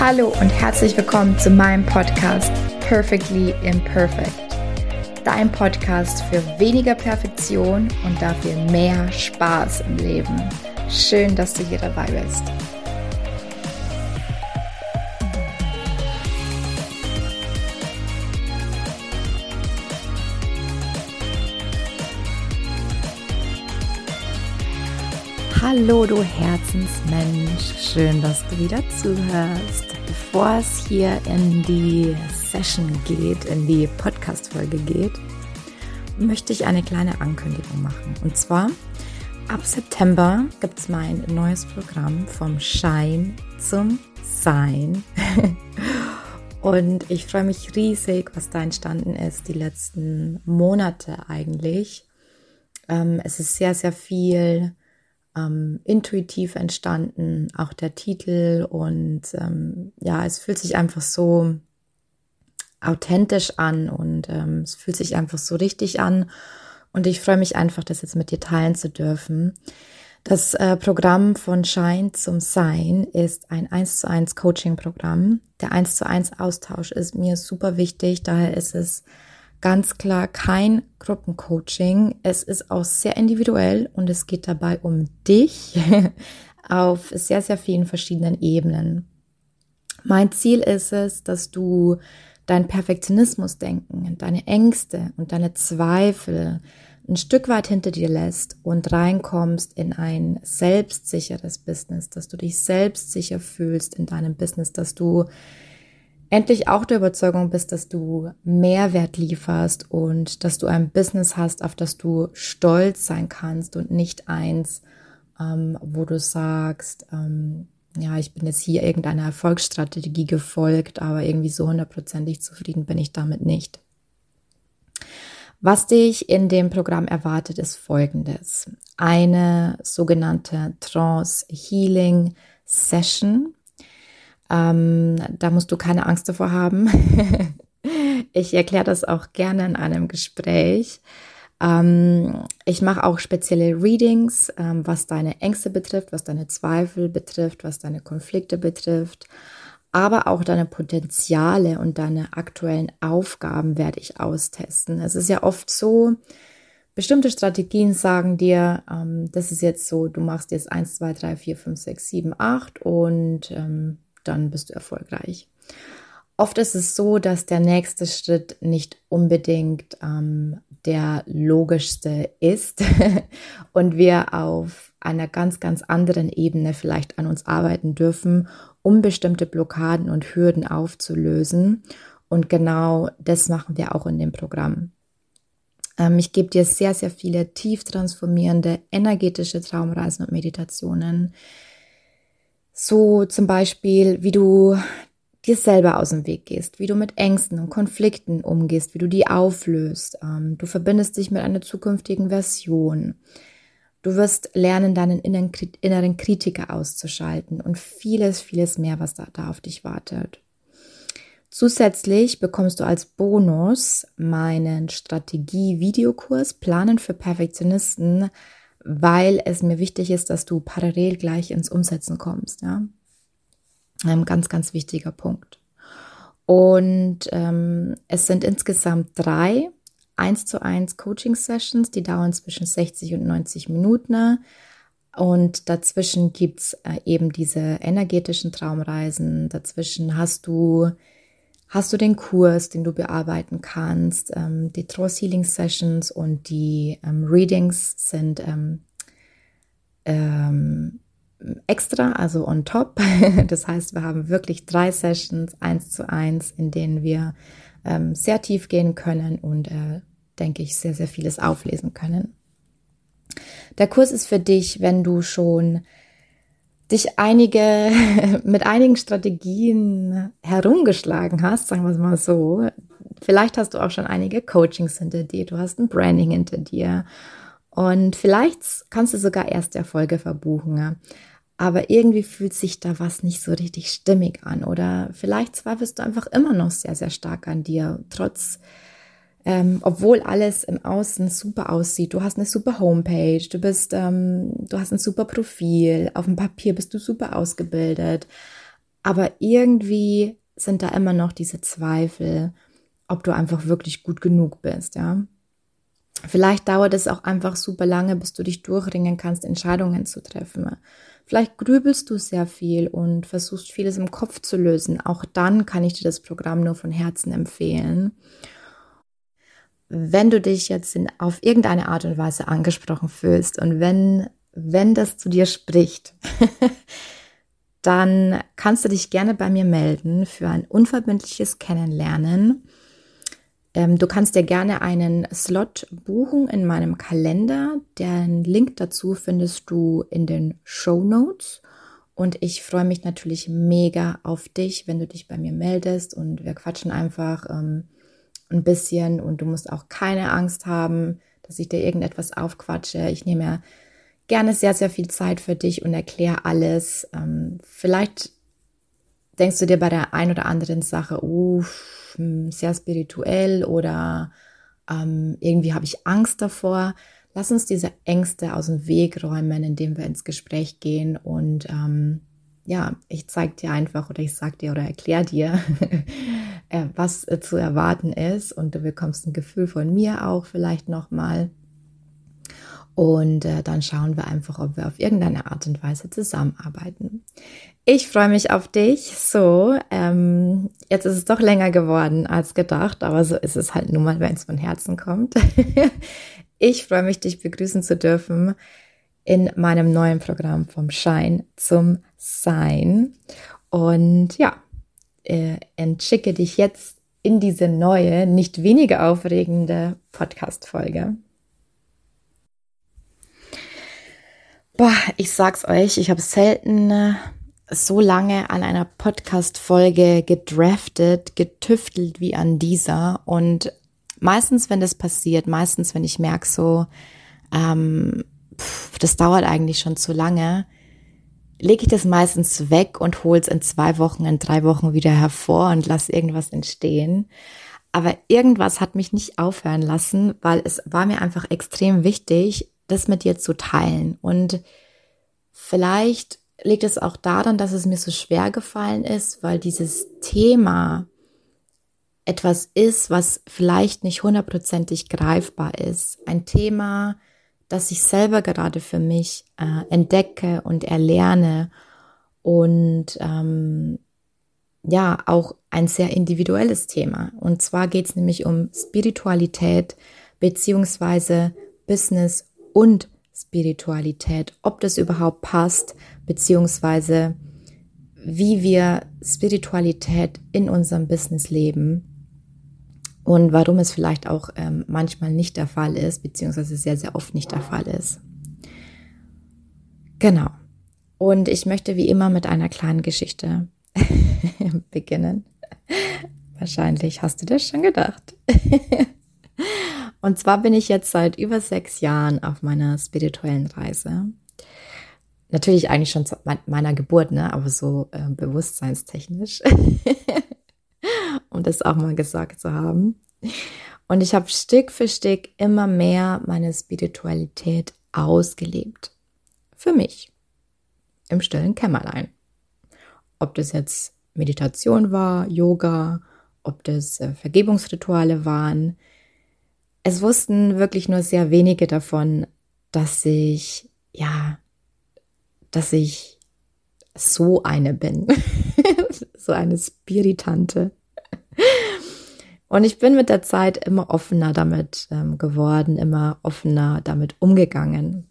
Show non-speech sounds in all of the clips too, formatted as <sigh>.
Hallo und herzlich willkommen zu meinem Podcast Perfectly Imperfect. Dein Podcast für weniger Perfektion und dafür mehr Spaß im Leben. Schön, dass du hier dabei bist. Hallo, du Herzensmensch. Schön, dass du wieder zuhörst. Bevor es hier in die Session geht, in die Podcast-Folge geht, möchte ich eine kleine Ankündigung machen. Und zwar, ab September gibt es mein neues Programm vom Schein zum Sein. <laughs> Und ich freue mich riesig, was da entstanden ist, die letzten Monate eigentlich. Ähm, es ist sehr, sehr viel ähm, intuitiv entstanden, auch der Titel und ähm, ja, es fühlt sich einfach so authentisch an und ähm, es fühlt sich einfach so richtig an und ich freue mich einfach, das jetzt mit dir teilen zu dürfen. Das äh, Programm von Schein zum Sein ist ein 1 zu 1 Coaching Programm. Der 1 zu 1 Austausch ist mir super wichtig, daher ist es ganz klar kein Gruppencoaching. Es ist auch sehr individuell und es geht dabei um dich <laughs> auf sehr, sehr vielen verschiedenen Ebenen. Mein Ziel ist es, dass du dein Perfektionismusdenken, deine Ängste und deine Zweifel ein Stück weit hinter dir lässt und reinkommst in ein selbstsicheres Business, dass du dich selbstsicher fühlst in deinem Business, dass du endlich auch der Überzeugung bist, dass du Mehrwert lieferst und dass du ein Business hast, auf das du stolz sein kannst und nicht eins, ähm, wo du sagst, ähm, ja, ich bin jetzt hier irgendeiner Erfolgsstrategie gefolgt, aber irgendwie so hundertprozentig zufrieden bin ich damit nicht. Was dich in dem Programm erwartet, ist folgendes. Eine sogenannte Trance Healing Session ähm, da musst du keine Angst davor haben. <laughs> ich erkläre das auch gerne in einem Gespräch. Ähm, ich mache auch spezielle Readings, ähm, was deine Ängste betrifft, was deine Zweifel betrifft, was deine Konflikte betrifft. Aber auch deine Potenziale und deine aktuellen Aufgaben werde ich austesten. Es ist ja oft so, bestimmte Strategien sagen dir, ähm, das ist jetzt so, du machst jetzt 1, 2, 3, 4, 5, 6, 7, 8 und ähm, dann bist du erfolgreich. Oft ist es so, dass der nächste Schritt nicht unbedingt ähm, der logischste ist <laughs> und wir auf einer ganz, ganz anderen Ebene vielleicht an uns arbeiten dürfen, um bestimmte Blockaden und Hürden aufzulösen. Und genau das machen wir auch in dem Programm. Ähm, ich gebe dir sehr, sehr viele tief transformierende energetische Traumreisen und Meditationen so zum Beispiel, wie du dir selber aus dem Weg gehst, wie du mit Ängsten und Konflikten umgehst, wie du die auflöst. Ähm, du verbindest dich mit einer zukünftigen Version. Du wirst lernen, deinen inneren Kritiker auszuschalten und vieles, vieles mehr, was da, da auf dich wartet. Zusätzlich bekommst du als Bonus meinen Strategie-Videokurs Planen für Perfektionisten weil es mir wichtig ist, dass du parallel gleich ins Umsetzen kommst. Ja? Ein ganz, ganz wichtiger Punkt. Und ähm, es sind insgesamt drei 1 zu 1 Coaching-Sessions, die dauern zwischen 60 und 90 Minuten. Und dazwischen gibt es äh, eben diese energetischen Traumreisen. Dazwischen hast du hast du den Kurs, den du bearbeiten kannst. Ähm, die Trance Healing Sessions und die ähm, Readings sind ähm, ähm, extra, also on top. <laughs> das heißt, wir haben wirklich drei Sessions, eins zu eins, in denen wir ähm, sehr tief gehen können und, äh, denke ich, sehr, sehr vieles auflesen können. Der Kurs ist für dich, wenn du schon dich einige, <laughs> mit einigen Strategien herumgeschlagen hast, sagen wir es mal so. Vielleicht hast du auch schon einige Coachings hinter dir, du hast ein Branding hinter dir und vielleicht kannst du sogar erste Erfolge verbuchen. Aber irgendwie fühlt sich da was nicht so richtig stimmig an oder vielleicht zweifelst du einfach immer noch sehr, sehr stark an dir, trotz ähm, obwohl alles im Außen super aussieht. Du hast eine super Homepage, du bist, ähm, du hast ein super Profil, auf dem Papier bist du super ausgebildet. aber irgendwie sind da immer noch diese Zweifel, ob du einfach wirklich gut genug bist, ja. Vielleicht dauert es auch einfach super lange, bis du dich durchringen kannst, Entscheidungen zu treffen. Vielleicht grübelst du sehr viel und versuchst vieles im Kopf zu lösen. Auch dann kann ich dir das Programm nur von Herzen empfehlen. Wenn du dich jetzt in, auf irgendeine Art und Weise angesprochen fühlst und wenn, wenn das zu dir spricht, <laughs> dann kannst du dich gerne bei mir melden für ein unverbindliches Kennenlernen. Ähm, du kannst dir gerne einen Slot buchen in meinem Kalender. Den Link dazu findest du in den Show Notes. Und ich freue mich natürlich mega auf dich, wenn du dich bei mir meldest und wir quatschen einfach ähm, ein bisschen und du musst auch keine Angst haben, dass ich dir irgendetwas aufquatsche. Ich nehme ja gerne sehr, sehr viel Zeit für dich und erkläre alles. Ähm, vielleicht denkst du dir bei der ein oder anderen Sache, uff, hm, sehr spirituell oder ähm, irgendwie habe ich Angst davor. Lass uns diese Ängste aus dem Weg räumen, indem wir ins Gespräch gehen und ähm, ja, ich zeige dir einfach oder ich sag dir oder erkläre dir, <laughs> äh, was äh, zu erwarten ist und du bekommst ein Gefühl von mir auch vielleicht nochmal. Und äh, dann schauen wir einfach, ob wir auf irgendeine Art und Weise zusammenarbeiten. Ich freue mich auf dich. So, ähm, jetzt ist es doch länger geworden als gedacht, aber so ist es halt nun mal, wenn es von Herzen kommt. <laughs> ich freue mich, dich begrüßen zu dürfen in meinem neuen Programm vom Schein zum Sein. Und ja, äh, entschicke dich jetzt in diese neue, nicht weniger aufregende Podcast-Folge. Boah, ich sag's euch, ich habe selten äh, so lange an einer Podcast-Folge gedraftet, getüftelt wie an dieser. Und meistens, wenn das passiert, meistens, wenn ich merke, so, ähm, pff, das dauert eigentlich schon zu lange, lege ich das meistens weg und hole es in zwei Wochen, in drei Wochen wieder hervor und lasse irgendwas entstehen. Aber irgendwas hat mich nicht aufhören lassen, weil es war mir einfach extrem wichtig, das mit dir zu teilen. Und vielleicht liegt es auch daran, dass es mir so schwer gefallen ist, weil dieses Thema etwas ist, was vielleicht nicht hundertprozentig greifbar ist. Ein Thema, das ich selber gerade für mich äh, entdecke und erlerne und ähm, ja, auch ein sehr individuelles Thema. Und zwar geht es nämlich um Spiritualität beziehungsweise Business und Spiritualität, ob das überhaupt passt, beziehungsweise wie wir Spiritualität in unserem Business leben und warum es vielleicht auch ähm, manchmal nicht der Fall ist, beziehungsweise sehr, sehr oft nicht der Fall ist. Genau. Und ich möchte wie immer mit einer kleinen Geschichte <laughs> beginnen. Wahrscheinlich hast du das schon gedacht. <laughs> Und zwar bin ich jetzt seit über sechs Jahren auf meiner spirituellen Reise. Natürlich eigentlich schon zu meiner Geburt, ne? aber so äh, bewusstseinstechnisch. <laughs> um das auch mal gesagt zu haben. Und ich habe Stück für Stück immer mehr meine Spiritualität ausgelebt. Für mich. Im stillen Kämmerlein. Ob das jetzt Meditation war, Yoga, ob das äh, Vergebungsrituale waren, es wussten wirklich nur sehr wenige davon, dass ich, ja, dass ich so eine bin. <laughs> so eine Spiritante. Und ich bin mit der Zeit immer offener damit ähm, geworden, immer offener damit umgegangen.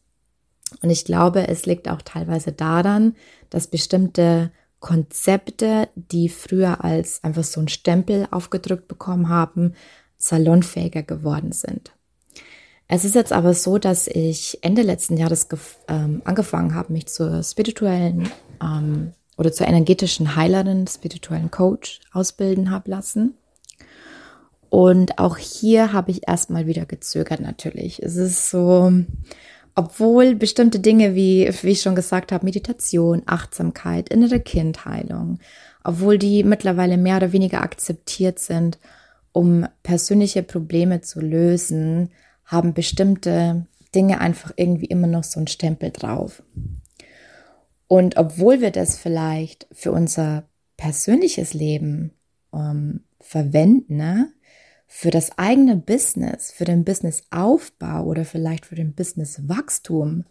Und ich glaube, es liegt auch teilweise daran, dass bestimmte Konzepte, die früher als einfach so ein Stempel aufgedrückt bekommen haben, salonfähiger geworden sind. Es ist jetzt aber so, dass ich Ende letzten Jahres ähm, angefangen habe, mich zur spirituellen ähm, oder zur energetischen Heilerin, spirituellen Coach ausbilden habe lassen. Und auch hier habe ich erstmal wieder gezögert natürlich. Es ist so, obwohl bestimmte Dinge wie, wie ich schon gesagt habe, Meditation, Achtsamkeit, innere Kindheilung, obwohl die mittlerweile mehr oder weniger akzeptiert sind um persönliche Probleme zu lösen, haben bestimmte Dinge einfach irgendwie immer noch so einen Stempel drauf. Und obwohl wir das vielleicht für unser persönliches Leben ähm, verwenden, ne? für das eigene Business, für den Businessaufbau oder vielleicht für den Businesswachstum,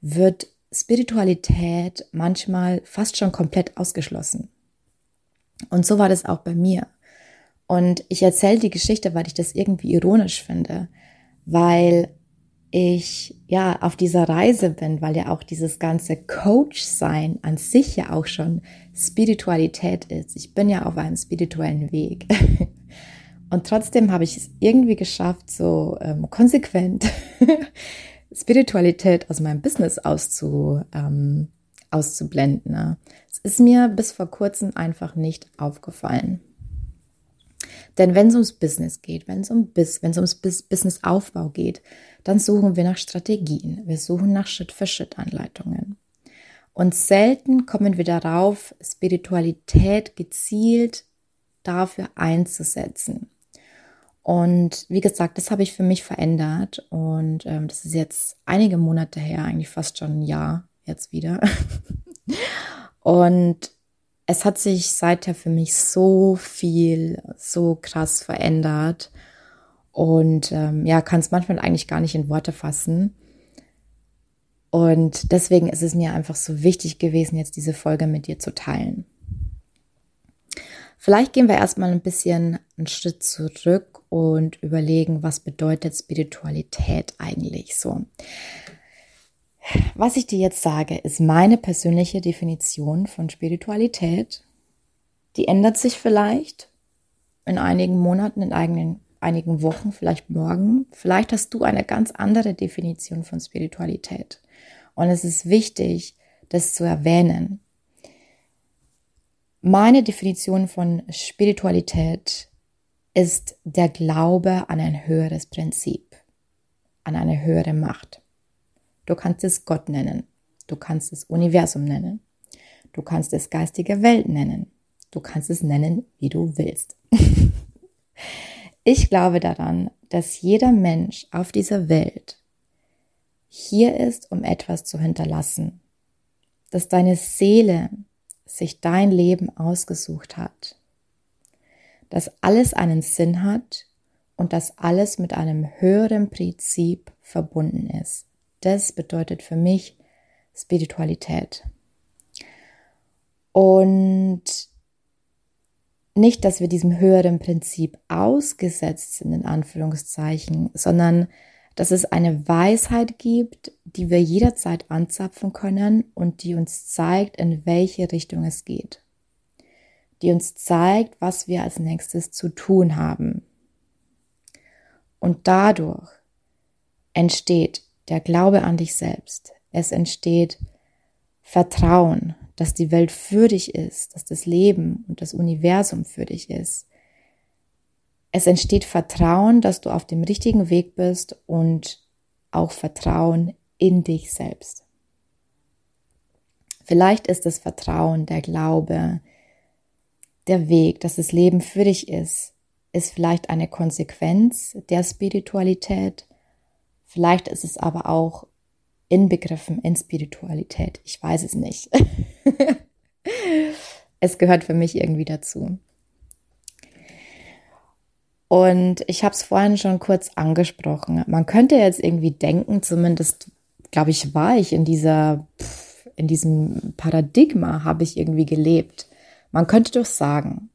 wird Spiritualität manchmal fast schon komplett ausgeschlossen. Und so war das auch bei mir. Und ich erzähle die Geschichte, weil ich das irgendwie ironisch finde, weil ich ja auf dieser Reise bin, weil ja auch dieses ganze Coach-Sein an sich ja auch schon Spiritualität ist. Ich bin ja auf einem spirituellen Weg. <laughs> Und trotzdem habe ich es irgendwie geschafft, so ähm, konsequent <laughs> Spiritualität aus meinem Business auszu, ähm, auszublenden. Ne? Es ist mir bis vor kurzem einfach nicht aufgefallen. Denn wenn es ums Business geht, wenn es um Bis, wenn es ums Bis Businessaufbau geht, dann suchen wir nach Strategien. Wir suchen nach Schritt-für-Schritt-Anleitungen. Und selten kommen wir darauf, Spiritualität gezielt dafür einzusetzen. Und wie gesagt, das habe ich für mich verändert. Und ähm, das ist jetzt einige Monate her, eigentlich fast schon ein Jahr jetzt wieder. <laughs> und es hat sich seither für mich so viel, so krass verändert. Und ähm, ja, kann es manchmal eigentlich gar nicht in Worte fassen. Und deswegen ist es mir einfach so wichtig gewesen, jetzt diese Folge mit dir zu teilen. Vielleicht gehen wir erstmal ein bisschen einen Schritt zurück und überlegen, was bedeutet Spiritualität eigentlich so. Was ich dir jetzt sage, ist meine persönliche Definition von Spiritualität. Die ändert sich vielleicht in einigen Monaten, in eigenen, einigen Wochen, vielleicht morgen. Vielleicht hast du eine ganz andere Definition von Spiritualität. Und es ist wichtig, das zu erwähnen, meine Definition von Spiritualität ist der Glaube an ein höheres Prinzip, an eine höhere Macht. Du kannst es Gott nennen, du kannst es Universum nennen, du kannst es geistige Welt nennen, du kannst es nennen, wie du willst. <laughs> ich glaube daran, dass jeder Mensch auf dieser Welt hier ist, um etwas zu hinterlassen, dass deine Seele sich dein Leben ausgesucht hat. Dass alles einen Sinn hat und dass alles mit einem höheren Prinzip verbunden ist. Das bedeutet für mich Spiritualität. Und nicht, dass wir diesem höheren Prinzip ausgesetzt sind, in Anführungszeichen, sondern dass es eine Weisheit gibt, die wir jederzeit anzapfen können und die uns zeigt, in welche Richtung es geht. Die uns zeigt, was wir als nächstes zu tun haben. Und dadurch entsteht der Glaube an dich selbst. Es entsteht Vertrauen, dass die Welt für dich ist, dass das Leben und das Universum für dich ist. Es entsteht Vertrauen, dass du auf dem richtigen Weg bist und auch Vertrauen in dich selbst. Vielleicht ist das Vertrauen, der Glaube, der Weg, dass das Leben für dich ist, ist vielleicht eine Konsequenz der Spiritualität. Vielleicht ist es aber auch inbegriffen in Spiritualität. Ich weiß es nicht. <laughs> es gehört für mich irgendwie dazu. Und ich habe es vorhin schon kurz angesprochen. Man könnte jetzt irgendwie denken, zumindest glaube ich, war ich in dieser, in diesem Paradigma, habe ich irgendwie gelebt. Man könnte doch sagen,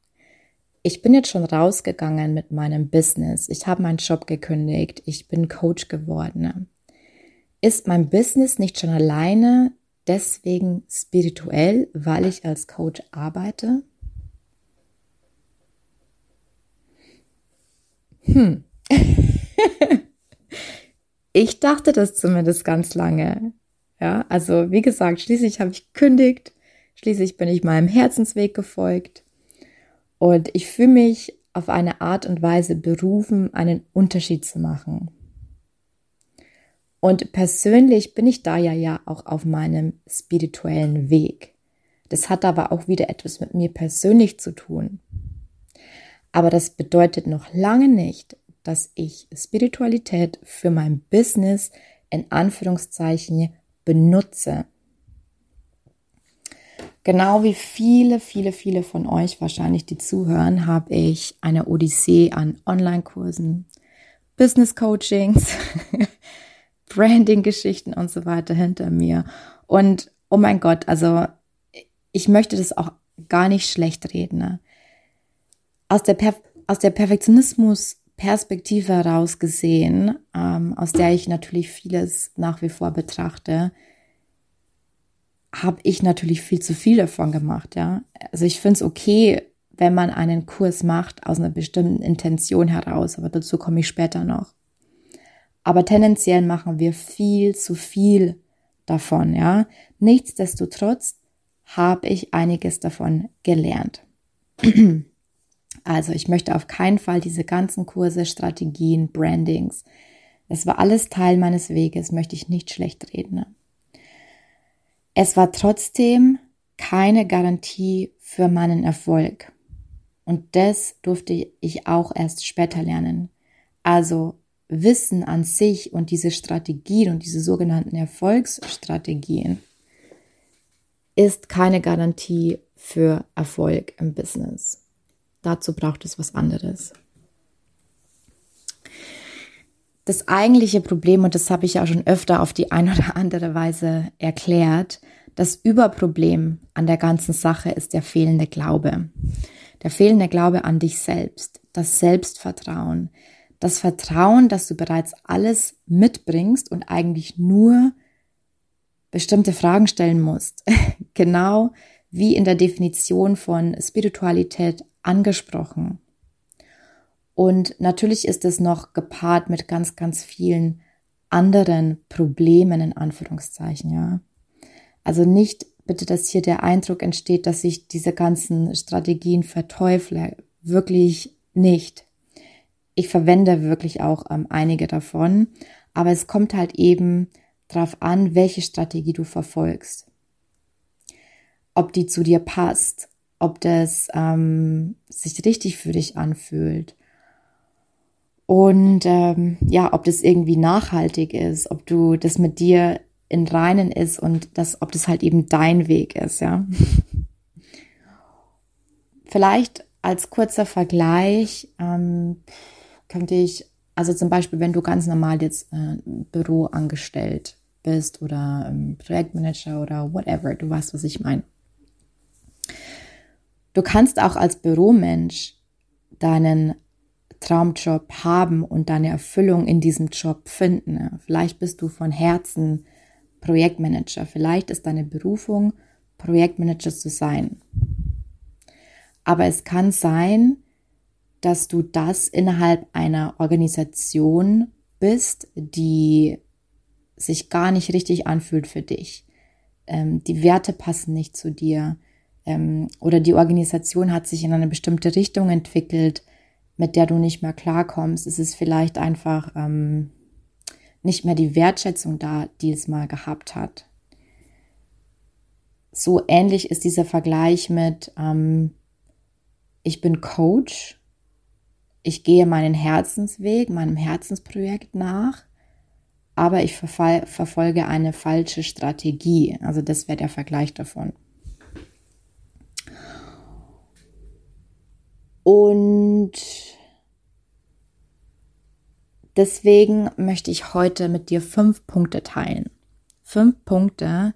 ich bin jetzt schon rausgegangen mit meinem Business. Ich habe meinen Job gekündigt. Ich bin Coach geworden. Ist mein Business nicht schon alleine deswegen spirituell, weil ich als Coach arbeite? Hm. <laughs> ich dachte das zumindest ganz lange. Ja, also wie gesagt, schließlich habe ich gekündigt, schließlich bin ich meinem Herzensweg gefolgt und ich fühle mich auf eine Art und Weise berufen, einen Unterschied zu machen. Und persönlich bin ich da ja ja auch auf meinem spirituellen Weg. Das hat aber auch wieder etwas mit mir persönlich zu tun. Aber das bedeutet noch lange nicht, dass ich Spiritualität für mein Business in Anführungszeichen benutze. Genau wie viele, viele, viele von euch wahrscheinlich, die zuhören, habe ich eine Odyssee an Online-Kursen, Business-Coachings, <laughs> Branding-Geschichten und so weiter hinter mir. Und oh mein Gott, also ich möchte das auch gar nicht schlecht reden. Ne? Aus der, per aus der Perfektionismus-Perspektive heraus gesehen, ähm, aus der ich natürlich vieles nach wie vor betrachte, habe ich natürlich viel zu viel davon gemacht, ja. Also ich finde es okay, wenn man einen Kurs macht aus einer bestimmten Intention heraus, aber dazu komme ich später noch. Aber tendenziell machen wir viel zu viel davon, ja. Nichtsdestotrotz habe ich einiges davon gelernt. <clears throat> Also ich möchte auf keinen Fall diese ganzen Kurse, Strategien, Brandings. Es war alles Teil meines Weges, möchte ich nicht schlecht reden. Ne? Es war trotzdem keine Garantie für meinen Erfolg. Und das durfte ich auch erst später lernen. Also Wissen an sich und diese Strategien und diese sogenannten Erfolgsstrategien ist keine Garantie für Erfolg im Business. Dazu braucht es was anderes. Das eigentliche Problem, und das habe ich ja schon öfter auf die eine oder andere Weise erklärt, das Überproblem an der ganzen Sache ist der fehlende Glaube. Der fehlende Glaube an dich selbst, das Selbstvertrauen, das Vertrauen, dass du bereits alles mitbringst und eigentlich nur bestimmte Fragen stellen musst. <laughs> genau wie in der Definition von Spiritualität angesprochen. Und natürlich ist es noch gepaart mit ganz, ganz vielen anderen Problemen in Anführungszeichen, ja. Also nicht bitte, dass hier der Eindruck entsteht, dass ich diese ganzen Strategien verteufle. Wirklich nicht. Ich verwende wirklich auch ähm, einige davon, aber es kommt halt eben darauf an, welche Strategie du verfolgst. Ob die zu dir passt, ob das ähm, sich richtig für dich anfühlt und ähm, ja, ob das irgendwie nachhaltig ist, ob du das mit dir in Reinen ist und das, ob das halt eben dein Weg ist, ja. <laughs> Vielleicht als kurzer Vergleich ähm, könnte ich, also zum Beispiel, wenn du ganz normal jetzt äh, Büro bist oder ähm, Projektmanager oder whatever, du weißt, was ich meine. Du kannst auch als Büromensch deinen Traumjob haben und deine Erfüllung in diesem Job finden. Vielleicht bist du von Herzen Projektmanager. Vielleicht ist deine Berufung, Projektmanager zu sein. Aber es kann sein, dass du das innerhalb einer Organisation bist, die sich gar nicht richtig anfühlt für dich. Ähm, die Werte passen nicht zu dir. Ähm, oder die Organisation hat sich in eine bestimmte Richtung entwickelt, mit der du nicht mehr klarkommst. Es ist vielleicht einfach ähm, nicht mehr die Wertschätzung da, die es mal gehabt hat. So ähnlich ist dieser Vergleich mit, ähm, ich bin Coach, ich gehe meinen Herzensweg, meinem Herzensprojekt nach, aber ich verfolge eine falsche Strategie. Also das wäre der Vergleich davon. Und Deswegen möchte ich heute mit dir fünf Punkte teilen. Fünf Punkte,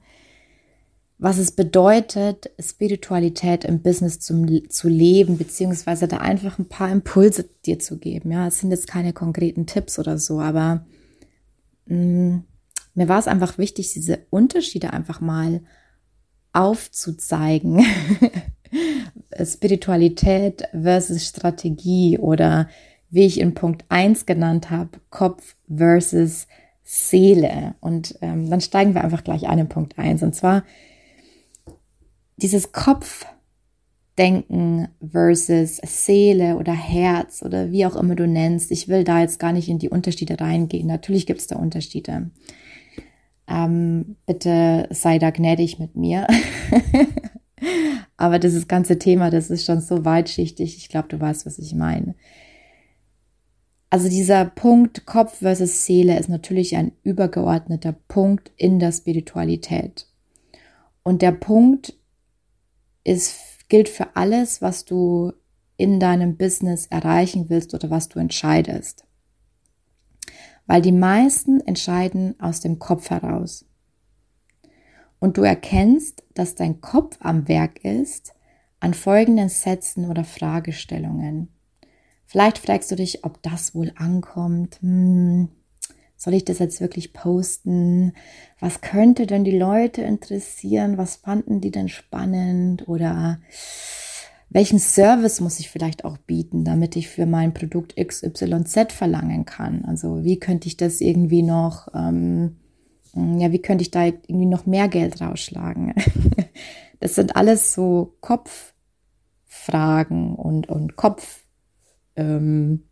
was es bedeutet, Spiritualität im Business zum, zu leben, beziehungsweise da einfach ein paar Impulse dir zu geben. Ja, es sind jetzt keine konkreten Tipps oder so, aber mh, mm, mir war es einfach wichtig, diese Unterschiede einfach mal aufzuzeigen. <laughs> Spiritualität versus Strategie oder wie ich in Punkt 1 genannt habe, Kopf versus Seele. Und ähm, dann steigen wir einfach gleich ein in Punkt 1. Und zwar dieses Kopfdenken versus Seele oder Herz oder wie auch immer du nennst. Ich will da jetzt gar nicht in die Unterschiede reingehen. Natürlich gibt es da Unterschiede. Ähm, bitte sei da gnädig mit mir. <laughs> Aber dieses ganze Thema, das ist schon so weitschichtig. Ich glaube, du weißt, was ich meine. Also dieser Punkt Kopf versus Seele ist natürlich ein übergeordneter Punkt in der Spiritualität. Und der Punkt ist, gilt für alles, was du in deinem Business erreichen willst oder was du entscheidest. Weil die meisten entscheiden aus dem Kopf heraus. Und du erkennst, dass dein Kopf am Werk ist an folgenden Sätzen oder Fragestellungen. Vielleicht fragst du dich, ob das wohl ankommt. Hm, soll ich das jetzt wirklich posten? Was könnte denn die Leute interessieren? Was fanden die denn spannend? Oder welchen Service muss ich vielleicht auch bieten, damit ich für mein Produkt XYZ verlangen kann? Also wie könnte ich das irgendwie noch, ähm, ja, wie könnte ich da irgendwie noch mehr Geld rausschlagen? <laughs> das sind alles so Kopffragen und, und Kopfanzeichen.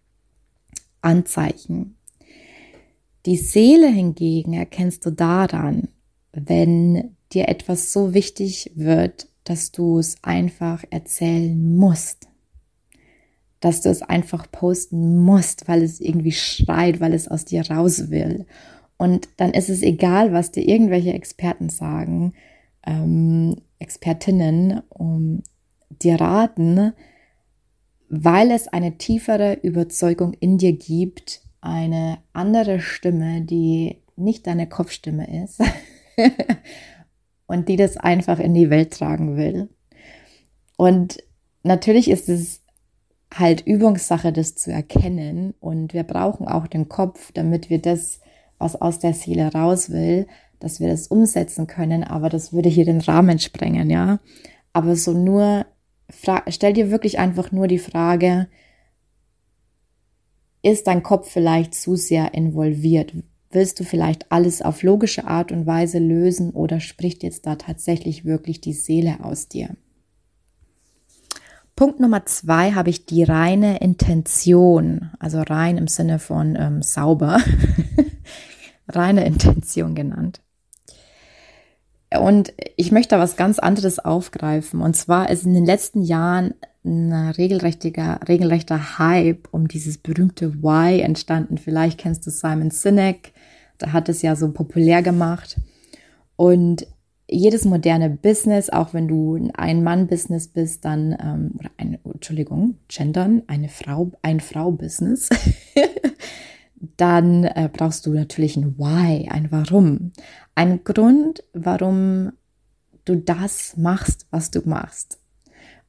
Ähm, die Seele hingegen erkennst du daran, wenn dir etwas so wichtig wird, dass du es einfach erzählen musst. Dass du es einfach posten musst, weil es irgendwie schreit, weil es aus dir raus will. Und dann ist es egal, was dir irgendwelche Experten sagen, ähm, Expertinnen um, dir raten, weil es eine tiefere Überzeugung in dir gibt, eine andere Stimme, die nicht deine Kopfstimme ist <laughs> und die das einfach in die Welt tragen will. Und natürlich ist es halt Übungssache, das zu erkennen. Und wir brauchen auch den Kopf, damit wir das, was aus der Seele raus will, dass wir das umsetzen können. Aber das würde hier den Rahmen sprengen, ja. Aber so nur, stell dir wirklich einfach nur die Frage, ist dein Kopf vielleicht zu sehr involviert? Willst du vielleicht alles auf logische Art und Weise lösen oder spricht jetzt da tatsächlich wirklich die Seele aus dir? Punkt Nummer zwei habe ich die reine Intention, also rein im Sinne von ähm, sauber, <laughs> reine Intention genannt. Und ich möchte da was ganz anderes aufgreifen. Und zwar ist in den letzten Jahren ein regelrechter, regelrechter Hype um dieses berühmte Why entstanden. Vielleicht kennst du Simon Sinek, der hat es ja so populär gemacht. Und jedes moderne Business, auch wenn du ein Ein-Mann-Business bist, dann, ähm, oder ein, Entschuldigung, gendern, eine Frau, ein Frau-Business, <laughs> dann äh, brauchst du natürlich ein Why, ein Warum. Ein Grund, warum du das machst, was du machst.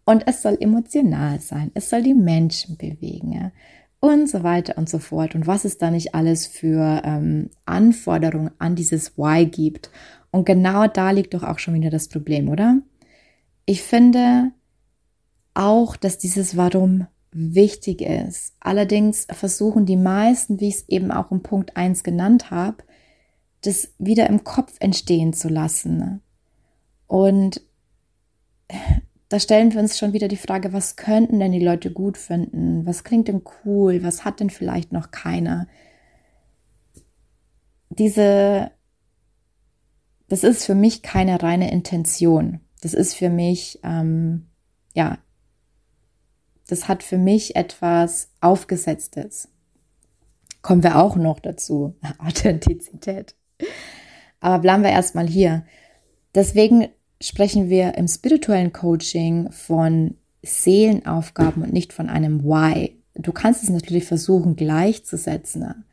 Und es soll emotional sein, es soll die Menschen bewegen ja? und so weiter und so fort. Und was es da nicht alles für ähm, Anforderungen an dieses Why gibt. Und genau da liegt doch auch schon wieder das Problem, oder? Ich finde auch, dass dieses Warum wichtig ist. Allerdings versuchen die meisten, wie ich es eben auch im Punkt 1 genannt habe, das wieder im Kopf entstehen zu lassen. Und da stellen wir uns schon wieder die Frage, was könnten denn die Leute gut finden? Was klingt denn cool? Was hat denn vielleicht noch keiner? Diese, das ist für mich keine reine Intention. Das ist für mich, ähm, ja, das hat für mich etwas Aufgesetztes. Kommen wir auch noch dazu. <laughs> Authentizität. Aber bleiben wir erstmal hier. Deswegen sprechen wir im spirituellen Coaching von Seelenaufgaben und nicht von einem Why. Du kannst es natürlich versuchen gleichzusetzen,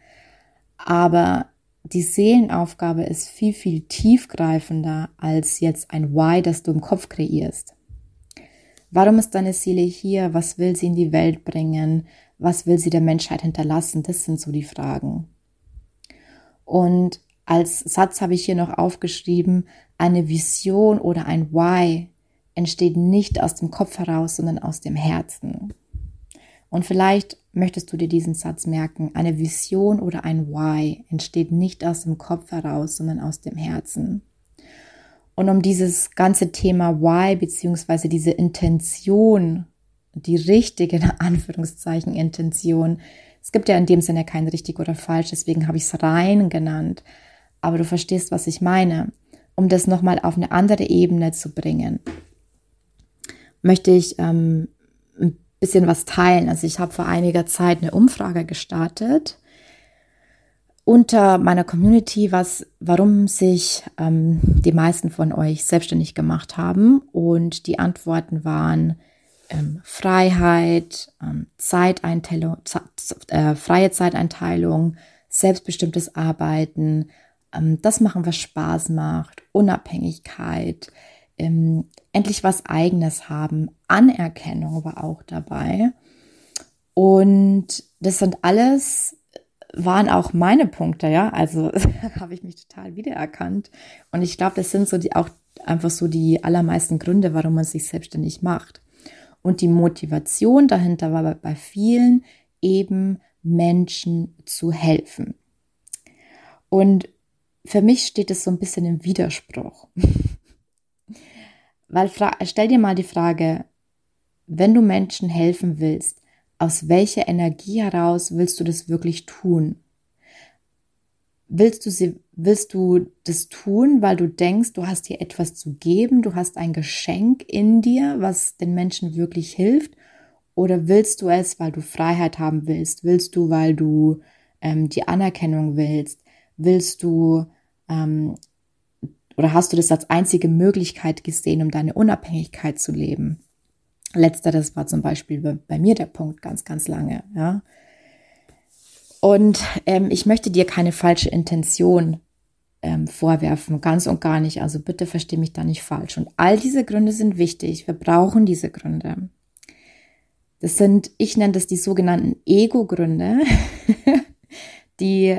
aber die Seelenaufgabe ist viel, viel tiefgreifender als jetzt ein Why, das du im Kopf kreierst. Warum ist deine Seele hier? Was will sie in die Welt bringen? Was will sie der Menschheit hinterlassen? Das sind so die Fragen. Und als Satz habe ich hier noch aufgeschrieben, eine Vision oder ein Why entsteht nicht aus dem Kopf heraus, sondern aus dem Herzen. Und vielleicht möchtest du dir diesen Satz merken. Eine Vision oder ein Why entsteht nicht aus dem Kopf heraus, sondern aus dem Herzen. Und um dieses ganze Thema Why beziehungsweise diese Intention, die richtige, in Anführungszeichen, Intention, es gibt ja in dem Sinne kein richtig oder falsch, deswegen habe ich es rein genannt. Aber du verstehst, was ich meine um das nochmal auf eine andere Ebene zu bringen, möchte ich ähm, ein bisschen was teilen. Also ich habe vor einiger Zeit eine Umfrage gestartet unter meiner Community, was, warum sich ähm, die meisten von euch selbstständig gemacht haben. Und die Antworten waren ähm, Freiheit, ähm, Zeiteinteilung, äh, freie Zeiteinteilung, selbstbestimmtes Arbeiten, das machen, was Spaß macht, Unabhängigkeit, ähm, endlich was Eigenes haben, Anerkennung war auch dabei. Und das sind alles waren auch meine Punkte, ja. Also <laughs> habe ich mich total wiedererkannt. Und ich glaube, das sind so die auch einfach so die allermeisten Gründe, warum man sich selbstständig macht. Und die Motivation dahinter war bei vielen eben Menschen zu helfen. Und für mich steht es so ein bisschen im Widerspruch. <laughs> Weil stell dir mal die Frage, wenn du Menschen helfen willst, aus welcher Energie heraus willst du das wirklich tun? Willst du sie, willst du das tun, weil du denkst, du hast dir etwas zu geben, du hast ein Geschenk in dir, was den Menschen wirklich hilft? Oder willst du es, weil du Freiheit haben willst? Willst du, weil du ähm, die Anerkennung willst? Willst du ähm, oder hast du das als einzige Möglichkeit gesehen, um deine Unabhängigkeit zu leben? Letzteres war zum Beispiel bei, bei mir der Punkt ganz, ganz lange, ja. Und ähm, ich möchte dir keine falsche Intention ähm, vorwerfen, ganz und gar nicht. Also bitte verstehe mich da nicht falsch. Und all diese Gründe sind wichtig. Wir brauchen diese Gründe. Das sind, ich nenne das die sogenannten Ego-Gründe, <laughs> die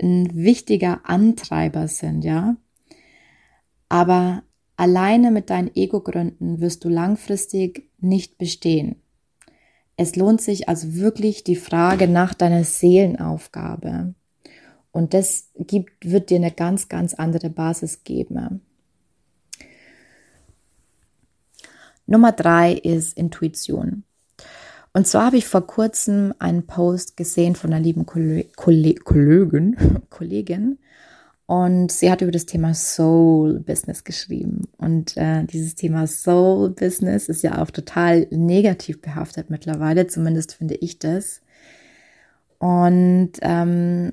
ein wichtiger Antreiber sind, ja. Aber alleine mit deinen Ego-Gründen wirst du langfristig nicht bestehen. Es lohnt sich also wirklich die Frage nach deiner Seelenaufgabe. Und das gibt, wird dir eine ganz, ganz andere Basis geben. Nummer drei ist Intuition. Und zwar habe ich vor kurzem einen Post gesehen von einer lieben Kollegin, <laughs> Kollegin und sie hat über das Thema Soul Business geschrieben. Und äh, dieses Thema Soul Business ist ja auch total negativ behaftet mittlerweile, zumindest finde ich das. Und ähm,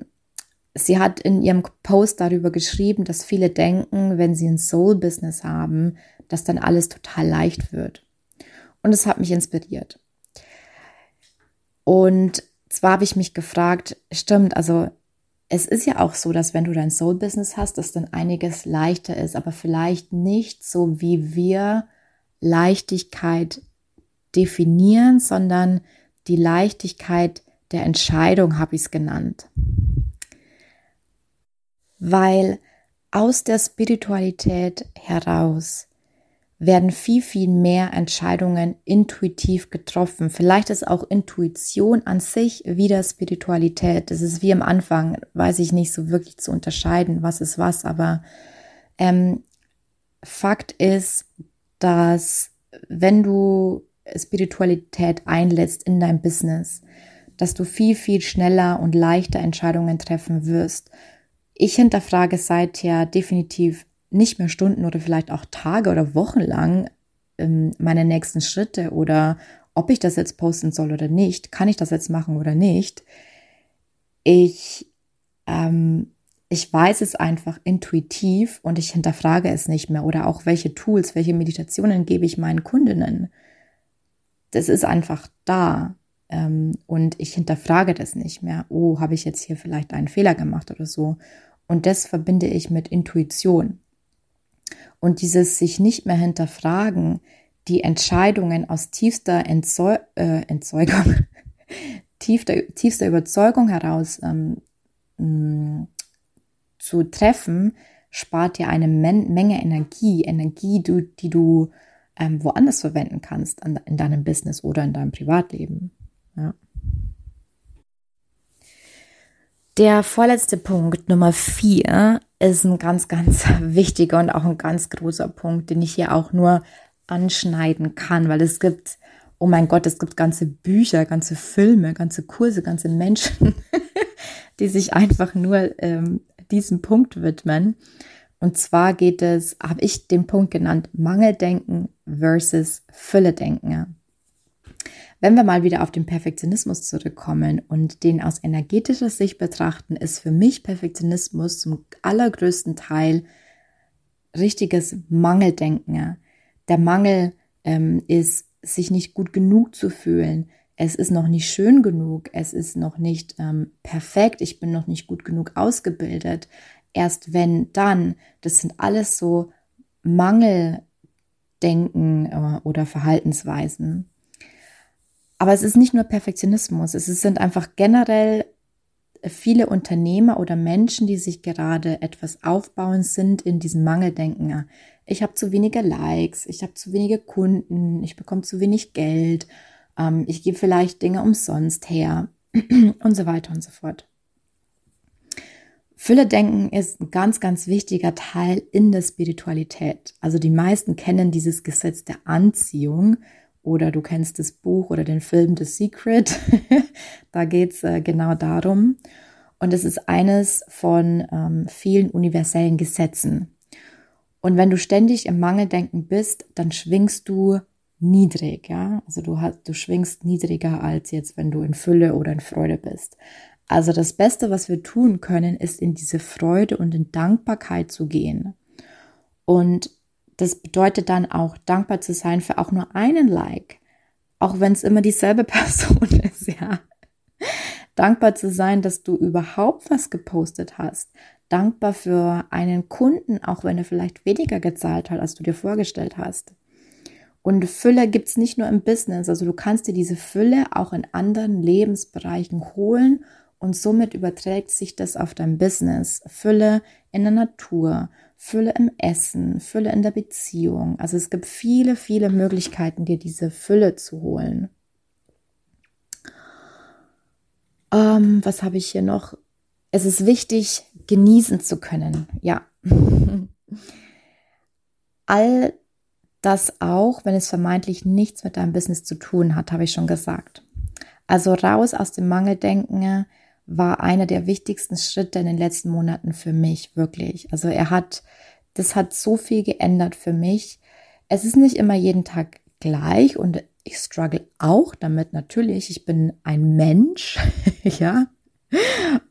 sie hat in ihrem Post darüber geschrieben, dass viele denken, wenn sie ein Soul Business haben, dass dann alles total leicht wird. Und es hat mich inspiriert. Und zwar habe ich mich gefragt, stimmt, also es ist ja auch so, dass wenn du dein Soul-Business hast, dass dann einiges leichter ist, aber vielleicht nicht so, wie wir Leichtigkeit definieren, sondern die Leichtigkeit der Entscheidung habe ich es genannt. Weil aus der Spiritualität heraus werden viel, viel mehr Entscheidungen intuitiv getroffen. Vielleicht ist auch Intuition an sich wieder Spiritualität. Das ist wie am Anfang, weiß ich nicht so wirklich zu unterscheiden, was ist was, aber ähm, Fakt ist, dass wenn du Spiritualität einlädst in dein Business, dass du viel, viel schneller und leichter Entscheidungen treffen wirst. Ich hinterfrage seither definitiv nicht mehr Stunden oder vielleicht auch Tage oder Wochen lang ähm, meine nächsten Schritte oder ob ich das jetzt posten soll oder nicht, kann ich das jetzt machen oder nicht. Ich, ähm, ich weiß es einfach intuitiv und ich hinterfrage es nicht mehr oder auch welche Tools, welche Meditationen gebe ich meinen Kundinnen. Das ist einfach da ähm, und ich hinterfrage das nicht mehr. Oh, habe ich jetzt hier vielleicht einen Fehler gemacht oder so. Und das verbinde ich mit Intuition. Und dieses sich nicht mehr hinterfragen, die Entscheidungen aus tiefster äh, Entzeugung, <laughs> tiefster, tiefster Überzeugung heraus ähm, mh, zu treffen, spart dir eine Men Menge Energie, Energie, du, die du ähm, woanders verwenden kannst, an, in deinem Business oder in deinem Privatleben. Ja. Der vorletzte Punkt, Nummer vier, ist ein ganz, ganz <laughs> wichtiger und auch ein ganz großer Punkt, den ich hier auch nur anschneiden kann, weil es gibt, oh mein Gott, es gibt ganze Bücher, ganze Filme, ganze Kurse, ganze Menschen, <laughs> die sich einfach nur ähm, diesem Punkt widmen. Und zwar geht es, habe ich den Punkt genannt, Mangeldenken versus Fülledenken. Wenn wir mal wieder auf den Perfektionismus zurückkommen und den aus energetischer Sicht betrachten, ist für mich Perfektionismus zum allergrößten Teil richtiges Mangeldenken. Der Mangel ähm, ist, sich nicht gut genug zu fühlen. Es ist noch nicht schön genug. Es ist noch nicht ähm, perfekt. Ich bin noch nicht gut genug ausgebildet. Erst wenn dann, das sind alles so Mangeldenken äh, oder Verhaltensweisen. Aber es ist nicht nur Perfektionismus, es sind einfach generell viele Unternehmer oder Menschen, die sich gerade etwas aufbauen, sind in diesem Mangeldenken. Ich habe zu wenige Likes, ich habe zu wenige Kunden, ich bekomme zu wenig Geld, ähm, ich gebe vielleicht Dinge umsonst her <clears throat> und so weiter und so fort. Fülle-Denken ist ein ganz, ganz wichtiger Teil in der Spiritualität. Also die meisten kennen dieses Gesetz der Anziehung oder du kennst das Buch oder den Film The Secret. <laughs> da geht es äh, genau darum. Und es ist eines von ähm, vielen universellen Gesetzen. Und wenn du ständig im Mangeldenken bist, dann schwingst du niedrig, ja. Also du hast, du schwingst niedriger als jetzt, wenn du in Fülle oder in Freude bist. Also das Beste, was wir tun können, ist in diese Freude und in Dankbarkeit zu gehen. Und das bedeutet dann auch dankbar zu sein für auch nur einen Like, auch wenn es immer dieselbe <laughs> Person ist, ja. Dankbar zu sein, dass du überhaupt was gepostet hast. Dankbar für einen Kunden, auch wenn er vielleicht weniger gezahlt hat, als du dir vorgestellt hast. Und Fülle gibt es nicht nur im Business, also du kannst dir diese Fülle auch in anderen Lebensbereichen holen und somit überträgt sich das auf dein Business. Fülle in der Natur, Fülle im Essen, Fülle in der Beziehung. Also es gibt viele, viele Möglichkeiten, dir diese Fülle zu holen. Ähm, was habe ich hier noch? Es ist wichtig, genießen zu können. Ja. <laughs> All das auch, wenn es vermeintlich nichts mit deinem Business zu tun hat, habe ich schon gesagt. Also raus aus dem Mangeldenken, war einer der wichtigsten Schritte in den letzten Monaten für mich, wirklich. Also er hat, das hat so viel geändert für mich. Es ist nicht immer jeden Tag gleich und ich struggle auch damit natürlich. Ich bin ein Mensch, <laughs> ja.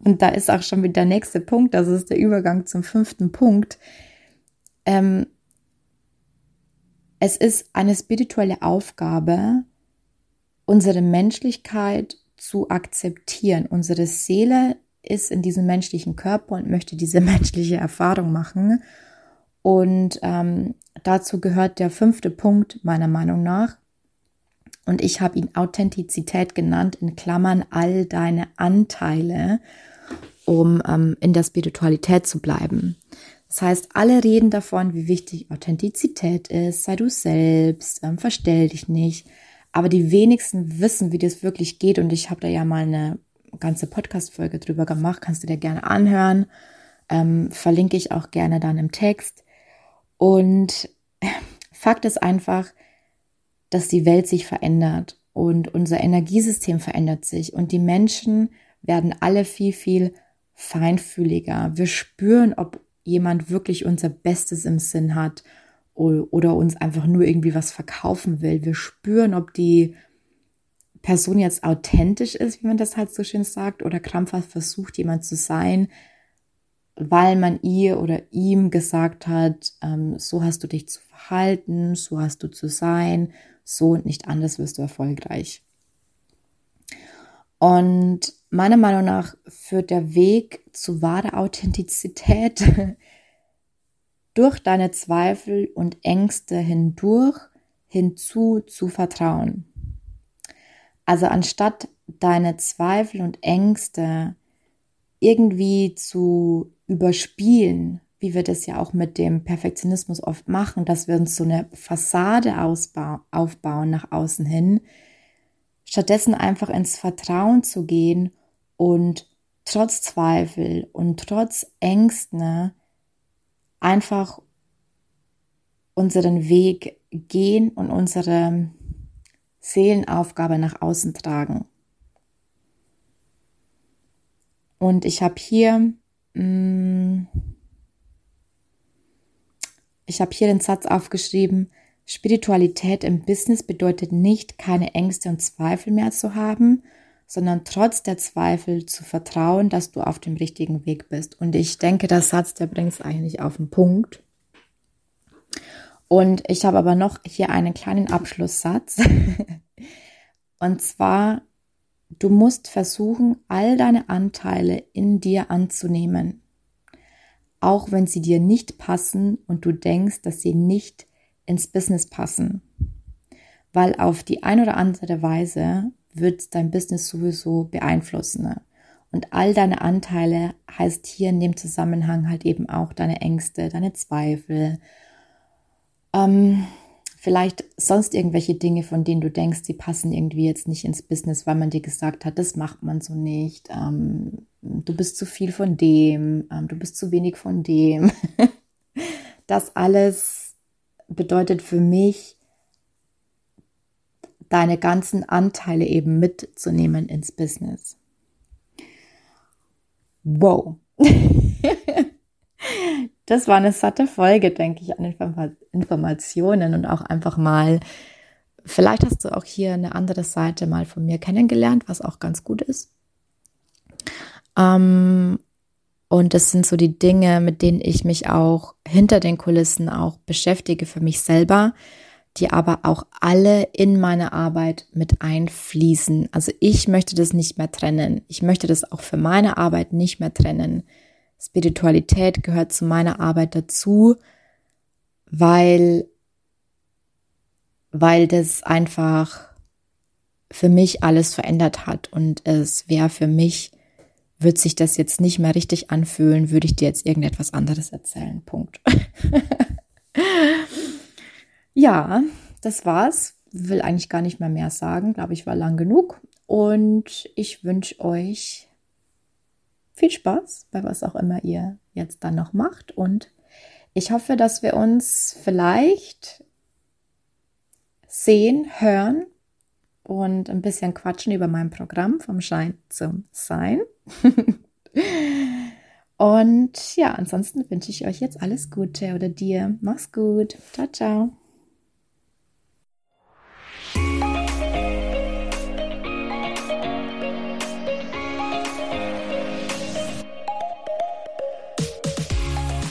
Und da ist auch schon wieder der nächste Punkt, das ist der Übergang zum fünften Punkt. Ähm, es ist eine spirituelle Aufgabe, unsere Menschlichkeit zu akzeptieren. Unsere Seele ist in diesem menschlichen Körper und möchte diese <laughs> menschliche Erfahrung machen. Und ähm, dazu gehört der fünfte Punkt meiner Meinung nach. Und ich habe ihn Authentizität genannt, in Klammern all deine Anteile, um ähm, in der Spiritualität zu bleiben. Das heißt, alle reden davon, wie wichtig Authentizität ist, sei du selbst, ähm, verstell dich nicht. Aber die wenigsten wissen, wie das wirklich geht. Und ich habe da ja mal eine ganze Podcast-Folge drüber gemacht. Kannst du dir gerne anhören. Ähm, verlinke ich auch gerne dann im Text. Und <laughs> Fakt ist einfach, dass die Welt sich verändert und unser Energiesystem verändert sich und die Menschen werden alle viel, viel feinfühliger. Wir spüren, ob jemand wirklich unser Bestes im Sinn hat oder uns einfach nur irgendwie was verkaufen will. Wir spüren, ob die Person jetzt authentisch ist, wie man das halt so schön sagt, oder krampfhaft versucht, jemand zu sein, weil man ihr oder ihm gesagt hat, ähm, so hast du dich zu verhalten, so hast du zu sein, so und nicht anders wirst du erfolgreich. Und meiner Meinung nach führt der Weg zu wahrer Authentizität <laughs> durch deine Zweifel und Ängste hindurch hinzu zu vertrauen. Also anstatt deine Zweifel und Ängste irgendwie zu überspielen, wie wir das ja auch mit dem Perfektionismus oft machen, dass wir uns so eine Fassade aufbauen nach außen hin, stattdessen einfach ins Vertrauen zu gehen und trotz Zweifel und trotz Ängsten einfach unseren Weg gehen und unsere Seelenaufgabe nach außen tragen. Und ich habe hier, mm, ich habe hier den Satz aufgeschrieben, Spiritualität im Business bedeutet nicht, keine Ängste und Zweifel mehr zu haben, sondern trotz der Zweifel zu vertrauen, dass du auf dem richtigen Weg bist. Und ich denke, der Satz, der bringt es eigentlich auf den Punkt. Und ich habe aber noch hier einen kleinen Abschlusssatz. <laughs> und zwar, du musst versuchen, all deine Anteile in dir anzunehmen. Auch wenn sie dir nicht passen und du denkst, dass sie nicht ins Business passen. Weil auf die ein oder andere Weise wird dein Business sowieso beeinflussen. Ne? Und all deine Anteile heißt hier in dem Zusammenhang halt eben auch deine Ängste, deine Zweifel, ähm, vielleicht sonst irgendwelche Dinge, von denen du denkst, sie passen irgendwie jetzt nicht ins Business, weil man dir gesagt hat, das macht man so nicht. Ähm, du bist zu viel von dem, ähm, du bist zu wenig von dem. <laughs> das alles bedeutet für mich, deine ganzen Anteile eben mitzunehmen ins Business. Wow. <laughs> das war eine satte Folge, denke ich, an Informationen und auch einfach mal, vielleicht hast du auch hier eine andere Seite mal von mir kennengelernt, was auch ganz gut ist. Ähm, und das sind so die Dinge, mit denen ich mich auch hinter den Kulissen auch beschäftige für mich selber die aber auch alle in meine Arbeit mit einfließen. Also ich möchte das nicht mehr trennen. Ich möchte das auch für meine Arbeit nicht mehr trennen. Spiritualität gehört zu meiner Arbeit dazu, weil, weil das einfach für mich alles verändert hat und es wäre für mich, wird sich das jetzt nicht mehr richtig anfühlen, würde ich dir jetzt irgendetwas anderes erzählen. Punkt. <laughs> Ja, das war's. Will eigentlich gar nicht mehr mehr sagen. Glaube ich, war lang genug. Und ich wünsche euch viel Spaß bei was auch immer ihr jetzt dann noch macht. Und ich hoffe, dass wir uns vielleicht sehen, hören und ein bisschen quatschen über mein Programm vom Schein zum Sein. <laughs> und ja, ansonsten wünsche ich euch jetzt alles Gute oder dir. Mach's gut. Ciao, ciao.